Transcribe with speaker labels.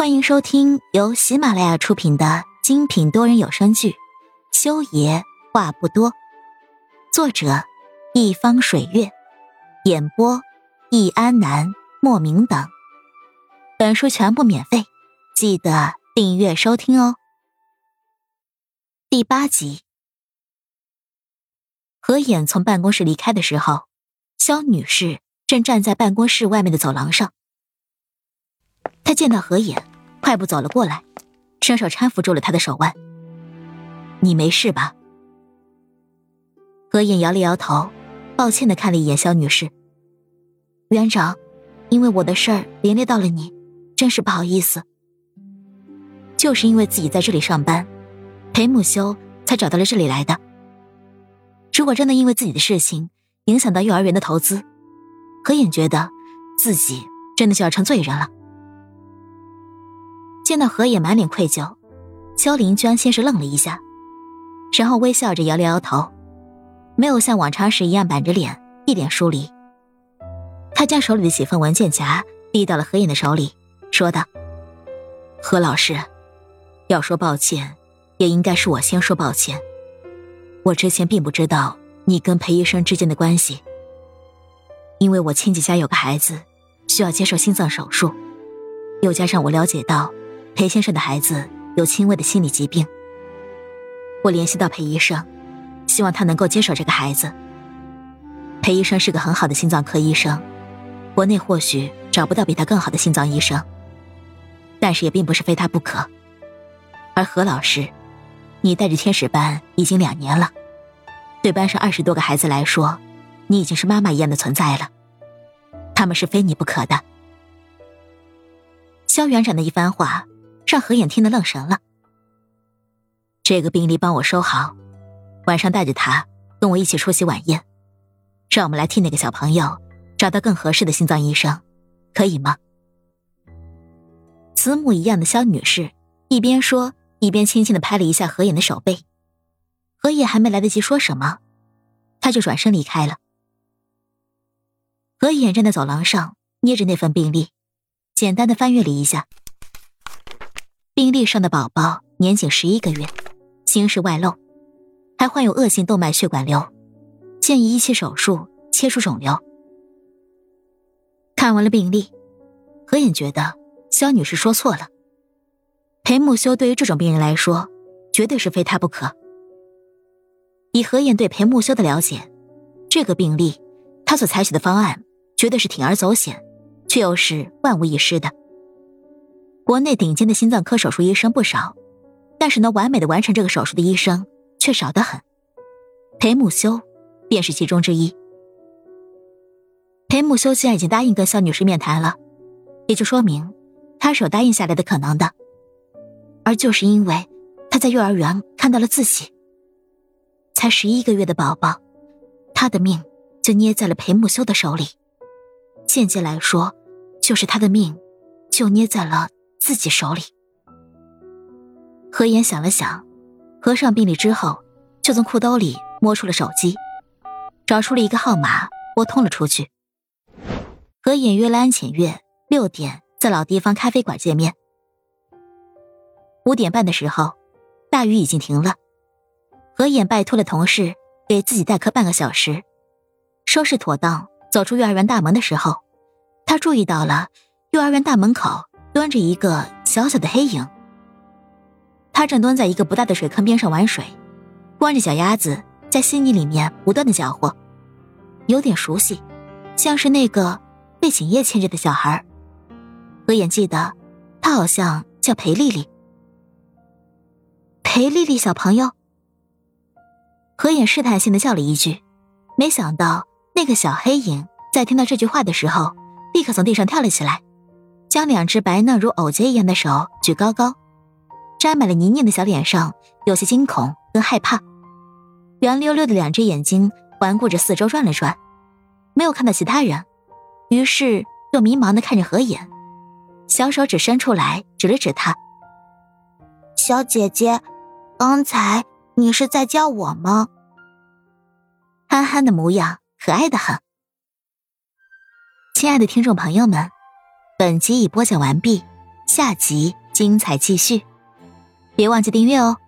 Speaker 1: 欢迎收听由喜马拉雅出品的精品多人有声剧《修爷话不多》，作者：一方水月，演播：易安南、莫名等。本书全部免费，记得订阅收听哦。第八集，何眼从办公室离开的时候，肖女士正站在办公室外面的走廊上。他见到何眼。快步走了过来，伸手搀扶住了他的手腕。你没事吧？何影摇了摇头，抱歉的看了一眼肖女士。园长，因为我的事儿连累到了你，真是不好意思。就是因为自己在这里上班，裴木修才找到了这里来的。如果真的因为自己的事情影响到幼儿园的投资，何影觉得自己真的就要成罪人了。见到何野满脸愧疚，萧凌居然先是愣了一下，然后微笑着摇了摇头，没有像往常时一样板着脸，一脸疏离。他将手里的几份文件夹递到了何野的手里，说道：“何老师，要说抱歉，也应该是我先说抱歉。我之前并不知道你跟裴医生之间的关系，因为我亲戚家有个孩子需要接受心脏手术，又加上我了解到。”裴先生的孩子有轻微的心理疾病，我联系到裴医生，希望他能够接手这个孩子。裴医生是个很好的心脏科医生，国内或许找不到比他更好的心脏医生，但是也并不是非他不可。而何老师，你带着天使班已经两年了，对班上二十多个孩子来说，你已经是妈妈一样的存在了，他们是非你不可的。肖园长的一番话。让何眼听得愣神了。这个病例帮我收好，晚上带着他跟我一起出席晚宴，让我们来替那个小朋友找到更合适的心脏医生，可以吗？慈母一样的肖女士一边说，一边轻轻的拍了一下何眼的手背。何眼还没来得及说什么，他就转身离开了。何眼站在走廊上，捏着那份病历，简单的翻阅了一下。病历上的宝宝年仅十一个月，心室外漏，还患有恶性动脉血管瘤，建议一期手术切除肿瘤。看完了病历，何影觉得肖女士说错了。裴木修对于这种病人来说，绝对是非他不可。以何影对裴木修的了解，这个病例他所采取的方案绝对是铤而走险，却又是万无一失的。国内顶尖的心脏科手术医生不少，但是能完美的完成这个手术的医生却少得很。裴木修便是其中之一。裴木修既然已经答应跟肖女士面谈了，也就说明他是有答应下来的可能的。而就是因为他在幼儿园看到了自己，才十一个月的宝宝，他的命就捏在了裴木修的手里，间接来说，就是他的命就捏在了。自己手里，何言想了想，合上病历之后，就从裤兜里摸出了手机，找出了一个号码，拨通了出去。何言约了安浅月六点在老地方咖啡馆见面。五点半的时候，大雨已经停了。何眼拜托了同事给自己代课半个小时，收拾妥当，走出幼儿园大门的时候，他注意到了幼儿园大门口。端着一个小小的黑影，他正蹲在一个不大的水坑边上玩水，光着脚丫子在稀泥里面不断的搅和，有点熟悉，像是那个被景叶牵着的小孩。何眼记得，他好像叫裴丽丽。裴丽丽小朋友。何眼试探性的叫了一句，没想到那个小黑影在听到这句话的时候，立刻从地上跳了起来。将两只白嫩如藕节一样的手举高高，沾满了泥泞的小脸上有些惊恐跟害怕，圆溜溜的两只眼睛环顾着四周转了转，没有看到其他人，于是又迷茫的看着何眼，小手指伸出来指了指他：“
Speaker 2: 小姐姐，刚才你是在叫我吗？”
Speaker 1: 憨憨的模样，可爱的很。亲爱的听众朋友们。本集已播讲完毕。下集精彩继续，别忘记订阅哦。